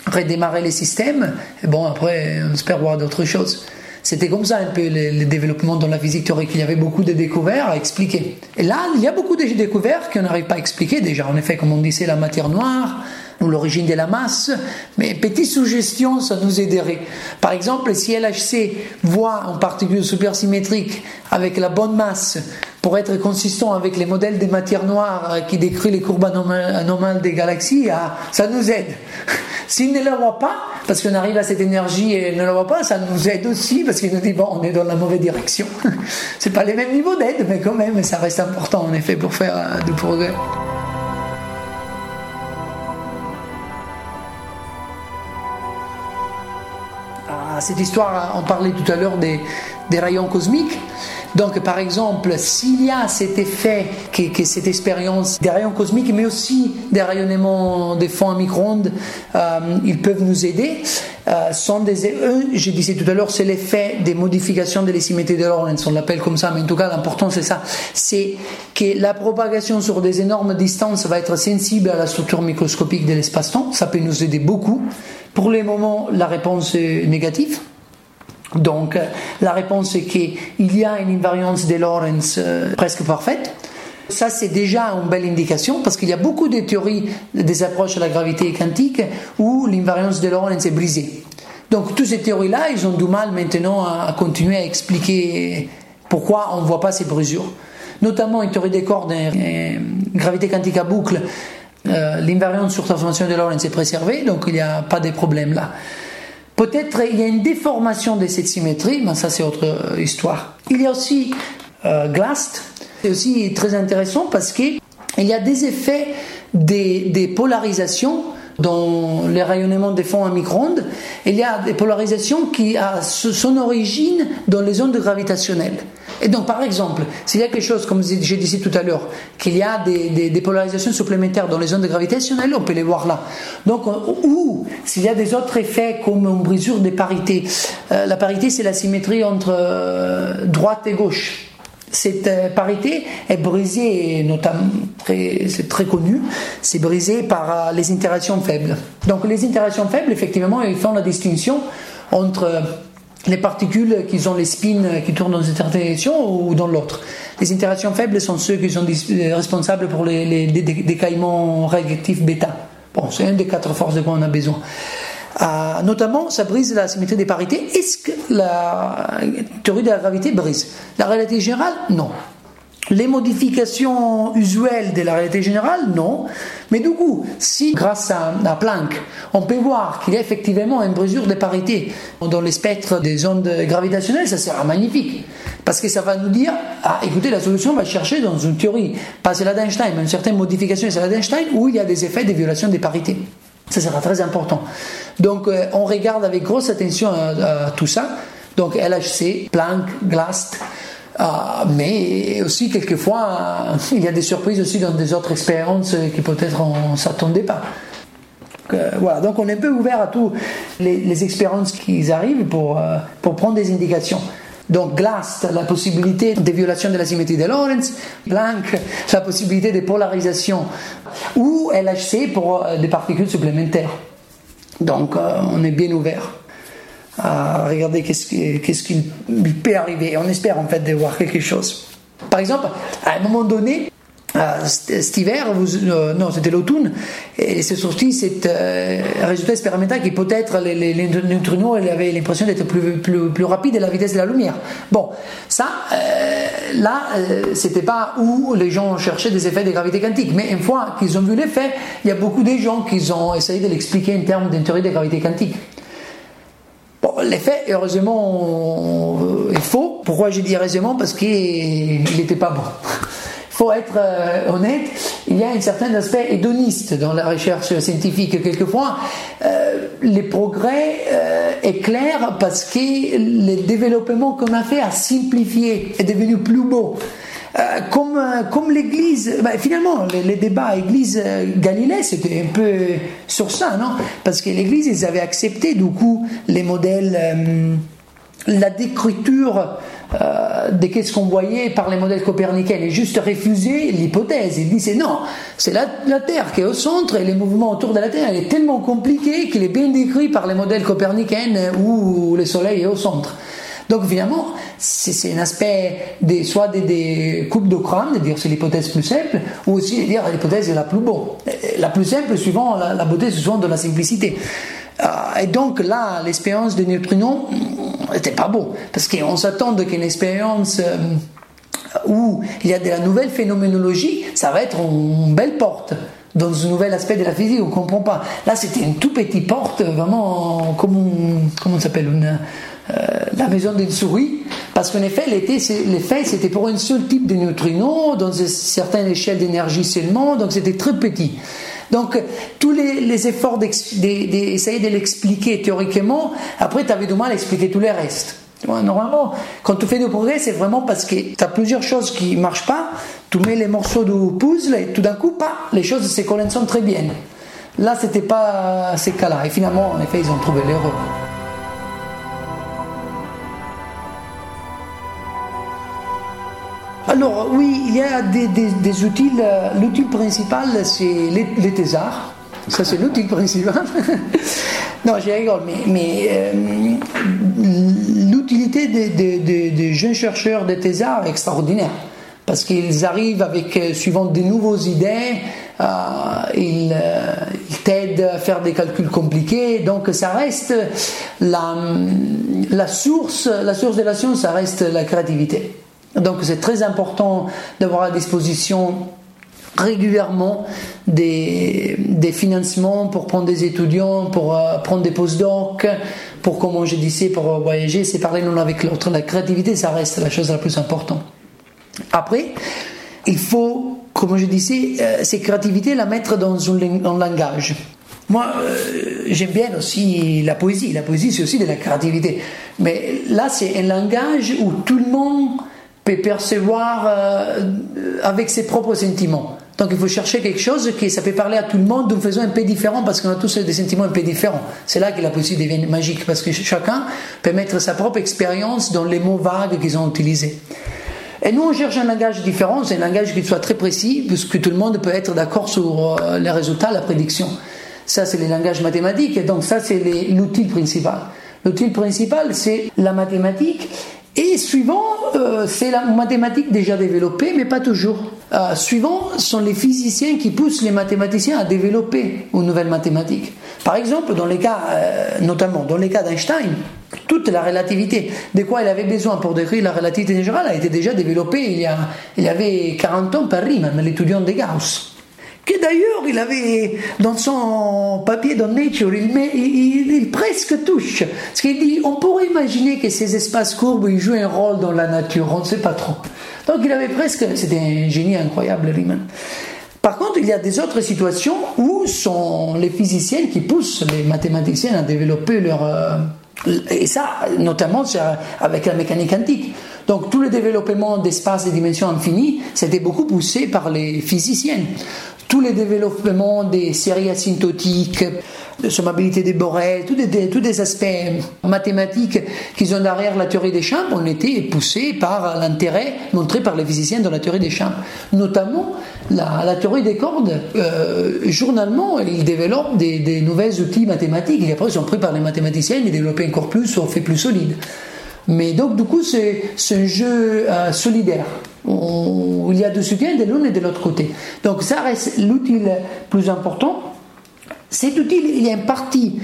redémarrer les systèmes. Et bon, après, on espère voir d'autres choses. C'était comme ça un peu le, développement dans la physique théorique. Il y avait beaucoup de découvertes à expliquer. Et là, il y a beaucoup de découvertes qu'on n'arrive pas à expliquer déjà. En effet, comme on disait, la matière noire, ou l'origine de la masse, mais petite suggestion, ça nous aiderait. Par exemple, si LHC voit en particule supersymétrique avec la bonne masse pour être consistant avec les modèles des matières noires qui décrivent les courbes anomales des galaxies, ah, ça nous aide. S'il ne la voit pas, parce qu'on arrive à cette énergie et ne la voit pas, ça nous aide aussi parce qu'il nous dit bon, on est dans la mauvaise direction. C'est pas les mêmes niveaux d'aide, mais quand même, ça reste important en effet pour faire euh, du progrès. Cette histoire, on parlait tout à l'heure des, rayons cosmiques. Donc, par exemple, s'il y a cet effet, que, cette expérience des rayons cosmiques, mais aussi des rayonnements des fonds à micro-ondes, euh, ils peuvent nous aider. Euh, des, je disais tout à l'heure, c'est l'effet des modifications de l'asymétrie de Lorentz, on l'appelle comme ça, mais en tout cas, l'important c'est ça, c'est que la propagation sur des énormes distances va être sensible à la structure microscopique de l'espace-temps, ça peut nous aider beaucoup. Pour le moment, la réponse est négative. Donc la réponse est qu'il y a une invariance de Lorentz euh, presque parfaite. Ça, c'est déjà une belle indication parce qu'il y a beaucoup de théories des approches à la gravité quantique où l'invariance de Lorentz est brisée. Donc, toutes ces théories-là, ils ont du mal maintenant à continuer à expliquer pourquoi on ne voit pas ces brisures. Notamment une théorie des cordes, une gravité quantique à boucle, euh, l'invariance sur transformation de Lorentz est préservée, donc il n'y a pas de problème là. Peut-être il y a une déformation de cette symétrie, mais ça c'est autre euh, histoire. Il y a aussi euh, Glast, c'est aussi très intéressant parce qu'il y a des effets des, des polarisations dans les rayonnements des fonds à micro-ondes, il y a des polarisations qui ont son origine dans les ondes gravitationnelles. Et donc, par exemple, s'il y a quelque chose, comme j'ai dit tout à l'heure, qu'il y a des, polarisations supplémentaires dans les ondes gravitationnelles, on peut les voir là. Donc, ou s'il y a des autres effets comme une brisure des parités. Euh, la parité, c'est la symétrie entre euh, droite et gauche cette euh, parité est brisée, notamment, c'est très connu, c'est brisé par les interactions faibles. Donc les interactions faibles, effectivement, ils font la distinction entre les particules qui ont les spins qui tournent dans une direction ou dans l'autre. Les interactions faibles sont ceux qui sont responsables pour les, décaillements réactifs bêta. Bon, c'est une des quatre forces quoi on a besoin. Euh, notamment, ça brise la symétrie des parités. Est-ce que la théorie de la gravité brise? La réalité générale, non. Les modifications usuelles de la réalité générale, non. Mais du coup, si grâce à, Planck, on peut voir qu'il y a effectivement une brisure des parités dans les spectres des ondes gravitationnelles, ça sera magnifique. Parce que ça va nous dire, ah, écoutez, la solution va chercher dans une théorie, pas celle d'Einstein, mais une certaine modification de celle d'Einstein, où il y a des effets de violation des parités. Ça sera très important. Donc, euh, on regarde avec grosse attention à, tout ça. Donc, LHC, Planck, GLAST, euh, mais aussi quelquefois, il y a des surprises aussi dans des autres expériences qui peut-être on ne s'attendait pas. Euh, voilà, donc on est un peu ouvert à toutes les, expériences qui arrivent pour, pour prendre des indications. Donc GLAST, la possibilité de violation de la symétrie de Lorentz, Planck, la possibilité de polarisation, ou LHC pour euh, des particules supplémentaires. Donc euh, on est bien ouvert à regarder qu'est-ce qui peut arriver. On espère en fait de voir quelque chose. Par exemple, à un moment donné, cet hiver, euh, non, c'était l'automne, et c'est sorti cet euh, résultat expérimental qui peut-être les, les, neutrinos avaient l'impression d'être plus, plus, plus rapides à la vitesse de la lumière. Bon, ça, là, c'était pas où les gens cherchaient des effets de gravité quantique, mais une fois qu'ils ont vu l'effet, il y a beaucoup de gens qui ont essayé de l'expliquer en termes d'une théorie de gravité quantique. Bon, l'effet, heureusement, est faux. Pourquoi j'ai dit heureusement? Parce qu'il n'était pas bon faut être euh, honnête, il y a un certain aspect hédoniste dans la recherche scientifique. Quelquefois, euh, les progrès euh, éclairent parce que le développement qu'on a fait a simplifié, est devenu plus beau. Euh, comme, comme l'Église, ben, finalement, les, débats Église Galilée, c'était un peu sur ça, non? Parce que l'Église, ils avaient accepté du coup les modèles, la décriture euh, de qu'est-ce qu'on voyait par les modèles copernicains et juste refuser l'hypothèse. Il disait non, c'est la, Terre qui est au centre et les mouvements autour de la Terre est tellement compliqué qu'il est bien décrit par les modèles copernicains où le Soleil est au centre. Donc finalement, c'est un aspect des, soit des, coupes de crâne, de dire c'est l'hypothèse plus simple, ou aussi dire l'hypothèse est la plus bonne. La plus simple, suivant la, beauté, souvent de la simplicité. Euh, et donc là, l'expérience des neutrinos n'était pas beau, parce qu'on s'attend qu'une expérience euh, où il y a de la nouvelle phénoménologie, ça va être une belle porte dans un nouvel aspect de la physique, on ne comprend pas. Là, c'était une tout petite porte, vraiment comme, comment s'appelle, euh, la maison d'une souris, parce qu'en effet, l'effet, c'était pour un seul type de neutrinos, dans une certaine échelle d'énergie seulement, donc c'était très petit. Donc, tous les, efforts d'essayer de l'expliquer théoriquement, après, tu avais du mal à expliquer tous les restes. Normalement, quand tu fais du progrès, c'est vraiment parce que tu as plusieurs choses qui ne marchent pas, tu mets les morceaux du puzzle et tout d'un coup, pas, les choses se collent très bien. Là, c'était pas ces cas-là. Et finalement, en effet, ils ont trouvé l'erreur. Alors oui, il y a des, outils. L'outil principal, c'est les, les thésards. Ça, c'est l'outil principal. non, je rigole, mais, euh, l'utilité des, jeunes chercheurs de thésards est extraordinaire. Parce qu'ils arrivent avec, euh, suivant de nouvelles idées, euh, ils, t'aident à faire des calculs compliqués. Donc, ça reste la, la, source, la source de la science, ça reste la créativité. Donc c'est très important d'avoir à disposition régulièrement des, financements pour prendre des étudiants, pour euh, prendre des postdocs, pour, comme je disais, pour voyager, c'est parler l'un avec l'autre. La créativité, ça reste la chose la plus importante. Après, il faut, comme je disais, euh, cette créativité la mettre dans un, langage. Moi, euh, j'aime bien aussi la poésie. La poésie, c'est aussi de la créativité. Mais là, c'est un langage où tout le monde peut percevoir euh, avec ses propres sentiments. Donc il faut chercher quelque chose qui ça peut parler à tout le monde d'une façon un peu différente parce qu'on a tous des sentiments un peu différents. C'est là que la poésie devient magique parce que chacun peut mettre sa propre expérience dans les mots vagues qu'ils ont utilisés. Et nous, on cherche un langage différent, c'est un langage qui soit très précis, puisque tout le monde peut être d'accord sur euh, les résultats, la prédiction. Ça, c'est les langages mathématiques, et donc ça, c'est l'outil principal. L'outil principal, c'est la mathématique, et suivant, euh, c'est la mathématique déjà développée, mais pas toujours. Euh, suivant sont les physiciens qui poussent les mathématiciens à développer une nouvelle mathématique. Par exemple, dans les cas, notamment dans les cas d'Einstein, toute la relativité de quoi il avait besoin pour décrire la relativité générale a été déjà développée il y, a, il y avait 40 ans par Riemann, l'étudiant de Gauss. Que d'ailleurs, il avait dans son papier dans Nature, il, presque touche. Ce qu'il dit, on pourrait imaginer que ces espaces courbes ils jouent un rôle dans la nature, on ne sait pas trop. Donc il avait presque, c'était un génie incroyable, Riemann. Par contre, il y a des autres situations où sont les physiciens qui poussent les mathématiciens à développer leur, euh, et ça, notamment avec la mécanique quantique. Donc tout le développement d'espaces de dimensions infinies, c'était beaucoup poussé par les physiciens. Tous les développements des séries asymptotiques, de sommabilité des Borel, tous des, aspects mathématiques qui sont derrière la théorie des champs ont été poussés par l'intérêt montré par les physiciens dans la théorie des champs. Notamment la, théorie des cordes. Euh, journalement, ils développent des, nouveaux outils mathématiques et après ils sont pris par les mathématiciens et développent encore plus ou fait plus solide. Mais donc, du coup, c'est un jeu euh, solidaire. Il y a du soutien de l'un et de l'autre côté. Donc, ça reste l'outil plus important. Cet outil, il y a une partie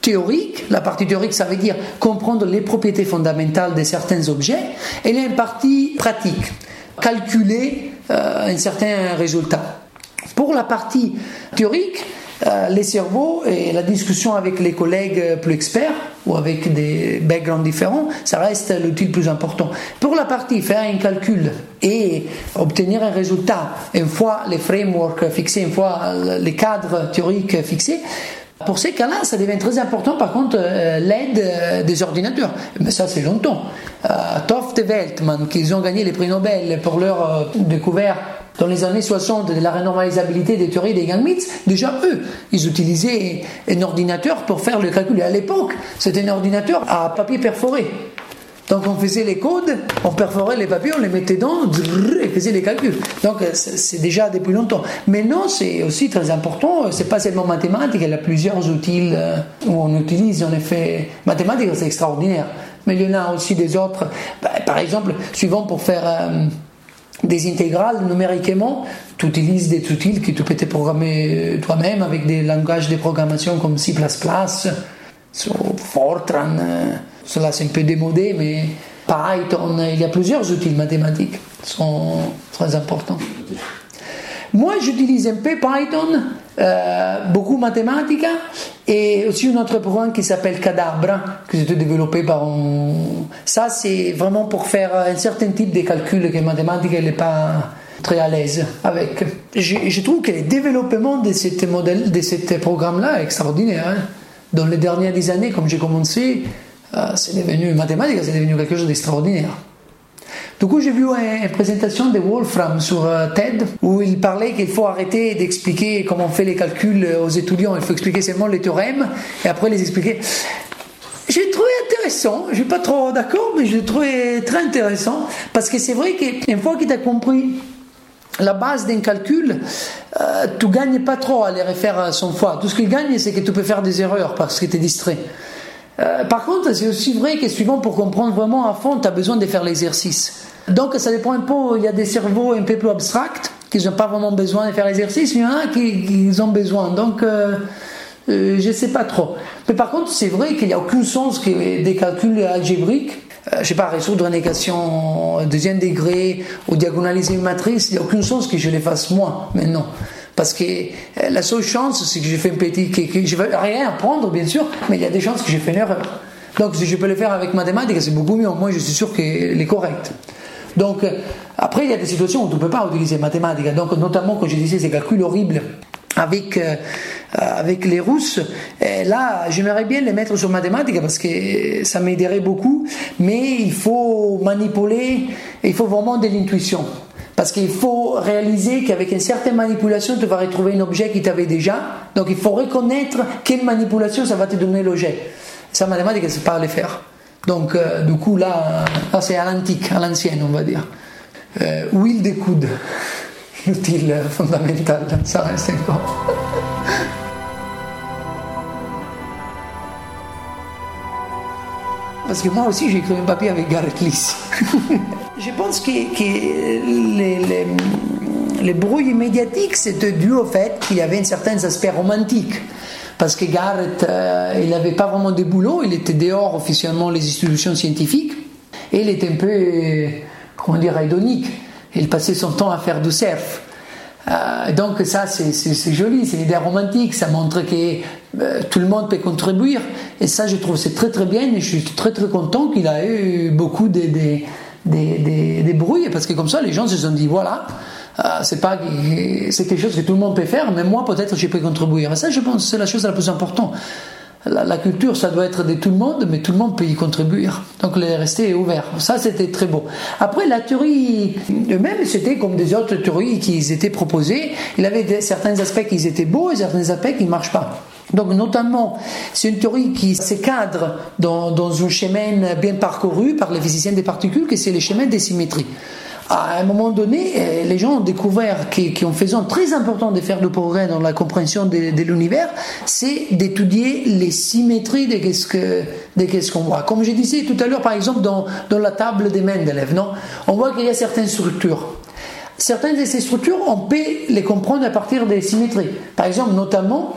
théorique. La partie théorique, ça veut dire comprendre les propriétés fondamentales de certains objets. Et il y a une partie pratique, calculer euh, un certain résultat. Pour la partie théorique, les cerveaux et la discussion avec les collègues plus experts ou avec des backgrounds différents, ça reste l'outil le plus important. Pour la partie faire un calcul et obtenir un résultat, une fois les frameworks fixés, une fois les cadres théoriques fixés, pour ces cas-là, ça devient très important, par contre, euh, l'aide euh, des ordinateurs. Mais ça, c'est longtemps. Euh, Toft et Weltman, qui ont gagné les prix Nobel pour leur découverte dans les années 60 de la renormalisabilité des théories des Gang-Myths, déjà eux, ils utilisaient un ordinateur pour faire le calcul. Et à l'époque, c'était un ordinateur à papier perforé. Donc on faisait les codes, on perforait les papiers, on les mettait dedans et faisait les calculs. Donc c'est déjà depuis longtemps. Mais non, c'est aussi très important, c'est pas seulement mathématiques, il y a plusieurs outils euh, où on utilise en effet mathématiques, c'est extraordinaire. Mais il y en a aussi des autres, bah, par exemple, suivant pour faire euh, des intégrales numériquement, tu utilises des outils que tu peux te programmer toi-même avec des langages de programmation comme C++, Fortran. Euh, cela c'est un peu démodé, mais Python, il y a plusieurs outils mathématiques qui sont très importants. Moi, j'utilise un peu Python, euh, beaucoup mathématiques, et aussi un autre programme qui s'appelle Cadabra, que j'ai développé par un... Ça, c'est vraiment pour faire un certain type de calcul que mathématiques n'est pas très à l'aise avec. Je, trouve que le développement de ce modèle, de ce programme-là est extraordinaire. Hein. Dans les dernières années, comme j'ai commencé, euh, c'est devenu mathématique, c'est devenu quelque chose d'extraordinaire. Du coup, j'ai vu une, présentation de Wolfram sur euh, TED où il parlait qu'il faut arrêter d'expliquer comment on fait les calculs aux étudiants, il faut expliquer seulement les théorèmes et après les expliquer. J'ai trouvé intéressant, je suis pas trop d'accord, mais j'ai trouvé très intéressant parce que c'est vrai qu'une fois qu'il a compris la base d'un calcul, euh, tu gagnes pas trop à les refaire à son fois. Tout ce qu'il gagne, c'est que tu peux faire des erreurs parce que tu es distrait. Euh, par contre, c'est aussi vrai que suivant pour comprendre vraiment à fond, tu as besoin de faire l'exercice. Donc ça dépend un peu, il y a des cerveaux un peu plus abstracts qui n'ont pas vraiment besoin de faire l'exercice, il y en a qui, ont besoin. Donc euh, euh, je ne sais pas trop. Mais par contre, c'est vrai qu'il n'y a aucun sens que des calculs algébriques, je ne sais pas, résoudre une équation deuxième degré ou diagonaliser une matrice, il n'y a aucun sens que je les fasse moi maintenant. Parce que euh, la seule chance, c'est que j'ai fait un petit. que, je vais rien apprendre, bien sûr, mais il y a des chances que j'ai fait une erreur. Donc, si je peux le faire avec mathématiques, c'est beaucoup mieux. Moi, je suis sûr qu'elle est correcte. Donc, euh, après, il y a des situations où tu ne peux pas utiliser mathématiques. Donc, notamment, quand je disais ces calculs horribles avec, euh, avec les Russes, là, j'aimerais bien les mettre sur mathématiques parce que ça m'aiderait beaucoup. Mais il faut manipuler, il faut vraiment de l'intuition. Parce qu'il faut réaliser qu'avec une certaine manipulation, tu vas retrouver un objet qui t'avait déjà. Donc il faut reconnaître quelle manipulation ça va te donner l'objet. Ça, mathématique, c'est pas à le faire. Donc, euh, du coup, là, c'est à l'antique, à l'ancienne, on va dire. euh, huile des coudes, l'outil fondamental, ça reste encore. Parce que moi aussi j'ai écrit un papier avec Gareth Lys. Je pense que, les, les, bruits médiatiques c'était dû au fait qu'il y avait un certain aspect romantique parce que Garrett, euh, il n'avait pas vraiment de boulot, il était dehors officiellement les institutions scientifiques, et il était un peu, comment dire, hédonique. Il passait son temps à faire du surf. Euh, donc ça, c'est joli, c'est une idée romantique, ça montre que euh, tout le monde peut contribuer. Et ça, je trouve c'est très très bien, et je suis très très content qu'il a eu beaucoup de, de, de bruits, parce que comme ça, les gens se sont dit, voilà, euh, c'est pas c'est quelque chose que tout le monde peut faire, mais moi peut-être je peux contribuer. Et ça, je pense, c'est la chose la plus importante. La, culture, ça doit être de tout le monde, mais tout le monde peut y contribuer. Donc, les rester ouvert. Ça, c'était très beau. Après, la théorie eux-mêmes, c'était comme des autres théories qui étaient proposées. Il avait certains aspects qui étaient beaux et certains aspects qui ne marchent pas. Donc, notamment, c'est une théorie qui se cadre dans, dans un chemin bien parcouru par les physiciens des particules, que c'est le chemin des symétries à un moment donné, euh, les gens ont découvert qu'en faisant très important de faire de progrès dans la compréhension de, l'univers, c'est d'étudier les symétries de qu'est-ce qu'on voit. Comme je disais tout à l'heure, par exemple, dans, dans la table des Mendeleev, non? On voit qu'il y a certaines structures. Certaines de ces structures, on peut les comprendre à partir des symétries. Par exemple, notamment,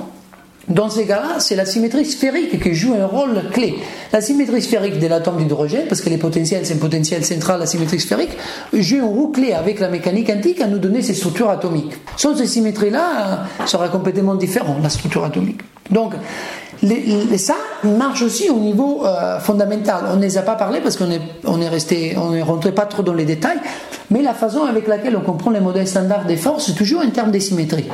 dans ces cas-là, c'est la symétrie sphérique qui joue un rôle clé. La symétrie sphérique de l'atome d'hydrogène, parce que les potentiels, c'est un potentiel central, la symétrie sphérique, joue un rôle clé avec la mécanique quantique à nous donner ces structures atomiques. Sans ces symétries-là, ça sera complètement différent, la structure atomique. Donc, les, ça marche aussi au niveau euh, fondamental. On ne les a pas parlé parce qu'on est, on est resté, on est rentré pas trop dans les détails, mais la façon avec laquelle on comprend les modèles standards des forces, c'est toujours en termes de symétrie.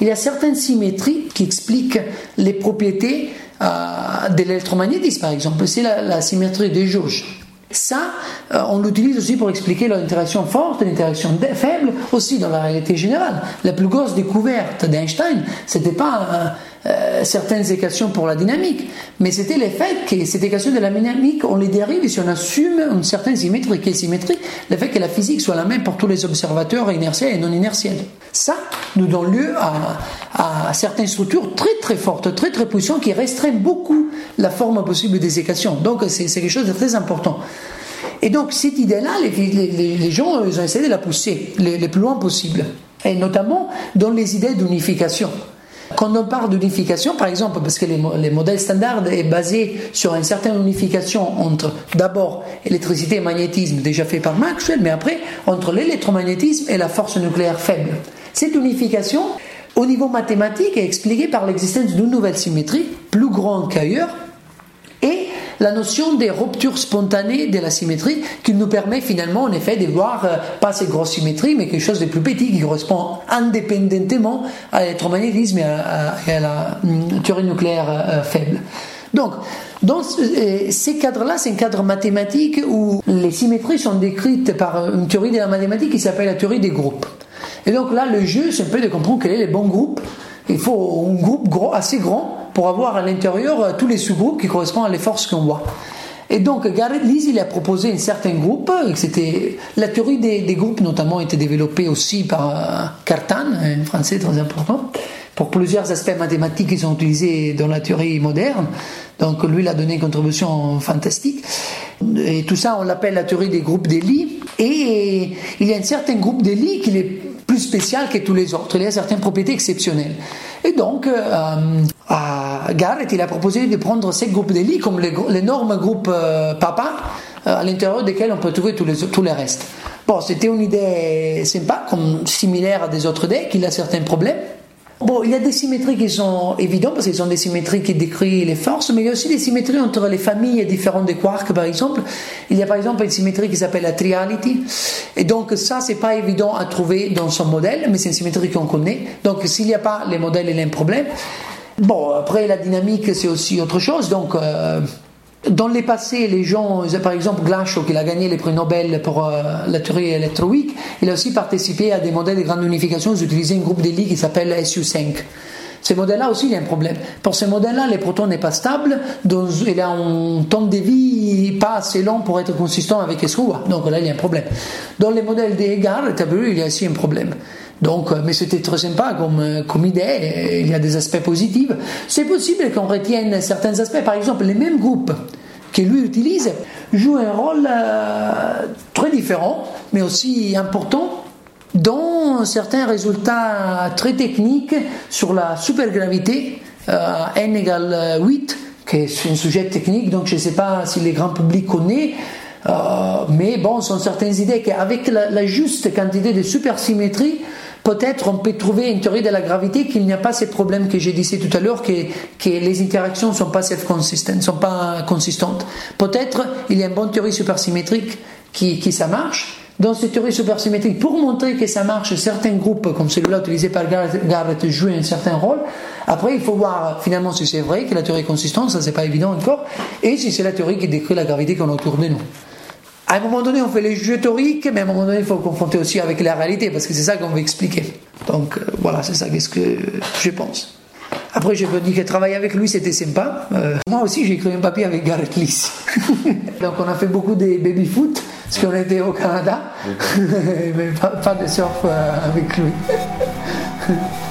Il y a certaines symétries qui expliquent les propriétés euh, de l'électromagnétisme, par exemple. C'est la, symétrie des jauges. Ça, euh, on l'utilise aussi pour expliquer l'interaction forte l'interaction faible, aussi dans la réalité générale. La plus grosse découverte d'Einstein, c'était pas euh, certaines équations pour la dynamique, mais c'était le fait que ces équations de la dynamique, on les dérive si on assume une certaine symétrie. Quelle symétrie? Le fait que la physique soit la même pour tous les observateurs inertiels et non inertiels. Ça nous donne lieu à, certaines structures très très fortes, très très puissantes, qui restreignent beaucoup la forme possible des équations. Donc c'est quelque chose de très important. Et donc cette idée-là, les, gens ils ont essayé de la pousser le plus loin possible, et notamment dans les idées d'unification. Quand on parle d'unification, par exemple, parce que les, modèles standards est basé sur une certaine unification entre d'abord électricité et magnétisme, déjà fait par Maxwell, mais après entre l'électromagnétisme et la force nucléaire faible. Cette unification, au niveau mathématique, est expliquée par l'existence d'une nouvelle symétrie, plus grande qu'ailleurs, et la notion des ruptures spontanées de la symétrie qui nous permet finalement en effet de voir euh, pas ces grosses symétries mais quelque chose de plus petit qui correspond indépendamment à l'électromagnétisme et à, la hum, théorie nucléaire euh, faible. Donc, dans euh, ces cadres-là, c'est un cadre mathématique où les symétries sont décrites par une théorie de la mathématique qui s'appelle la théorie des groupes. Et donc là, le jeu, c'est un peu de comprendre quels sont les bons groupes. Il faut un groupe assez grand pour avoir à l'intérieur euh, tous les sous-groupes qui correspondent à les forces qu'on voit. Et donc, Gareth Lise, il a proposé un certain groupe, c'était la théorie des, groupes notamment été développée aussi par euh, Cartan, un français très important, pour plusieurs aspects mathématiques qui sont utilisés dans la théorie moderne. Donc, lui, il a donné une contribution fantastique. Et tout ça, on l'appelle la théorie des groupes d'Elie. Et il y a un certain groupe d'Elie qui est plus spécial que tous les autres. Il a certaines propriétés exceptionnelles. Et donc, euh, Garrett, il a proposé de prendre ces groupes d'élite comme l'énorme groupe euh, Papa, euh, à l'intérieur desquels on peut trouver tous les, tous les restes. Bon, c'était une idée sympa, comme similaire à des autres idées, qu'il a certains problèmes. Bon, il y a des symétries qui sont évidentes parce qu'ils sont des symétries qui décrivent les forces, mais il y a aussi des symétries entre les familles différentes des quarks, par exemple. Il y a par exemple une symétrie qui s'appelle la triality, et donc ça, c'est pas évident à trouver dans son modèle, mais c'est une symétrie qu'on connaît. Donc s'il n'y a pas les modèles, il y a un problème. Bon, après la dynamique, c'est aussi autre chose. Donc, euh, dans les passés, les gens, par exemple Glashow, qui a gagné les prix Nobel pour euh, la théorie électroïque, il a aussi participé à des modèles de grande unification. Ils utilisaient un groupe d'élite qui s'appelle SU5. Ces modèles-là aussi, il y a un problème. Pour ces modèles-là, les protons n'est pas stable, donc il a un temps de vie pas assez long pour être consistant avec voit. Donc là, il y a un problème. Dans les modèles d'Egar, il y a aussi un problème. Donc, mais c'était très sympa comme, comme idée, il y a des aspects positifs. C'est possible qu'on retienne certains aspects, par exemple, les mêmes groupes que lui utilise jouent un rôle euh, très différent, mais aussi important dans certains résultats très techniques sur la supergravité, euh, n égale 8, qui est un sujet technique, donc je ne sais pas si le grand public connaît, euh, mais bon, ce sont certaines idées qu'avec la, juste quantité de supersymétrie, peut-être on peut trouver une théorie de la gravité qu'il n'y a pas ces problèmes que j'ai dit tout à l'heure, que, les interactions ne sont pas self-consistent, sont pas consistantes. Peut-être il y a une bonne théorie supersymétrique qui, qui ça marche, dans cette théorie supersymétrique, pour montrer que ça marche, certains groupes, comme celui-là utilisé par Garrett, jouent un certain rôle. Après, il faut voir finalement si c'est vrai que la théorie est consistante, ça c'est pas évident encore, et si c'est la théorie qui décrit la gravité qu'on a autour de nous. À un moment donné, on fait les jeux théoriques, mais à un moment donné, il faut confronter aussi avec la réalité, parce que c'est ça qu'on veut expliquer. Donc euh, voilà, c'est ça qu'est-ce que je pense. Après, je peux dire que travailler avec lui, c'était sympa. Euh, moi aussi, j'ai écrit un papier avec Garrett Lees. Donc, on a fait beaucoup de baby-foot, parce qu'on était au Canada, mais pas, pas de surf euh, avec lui.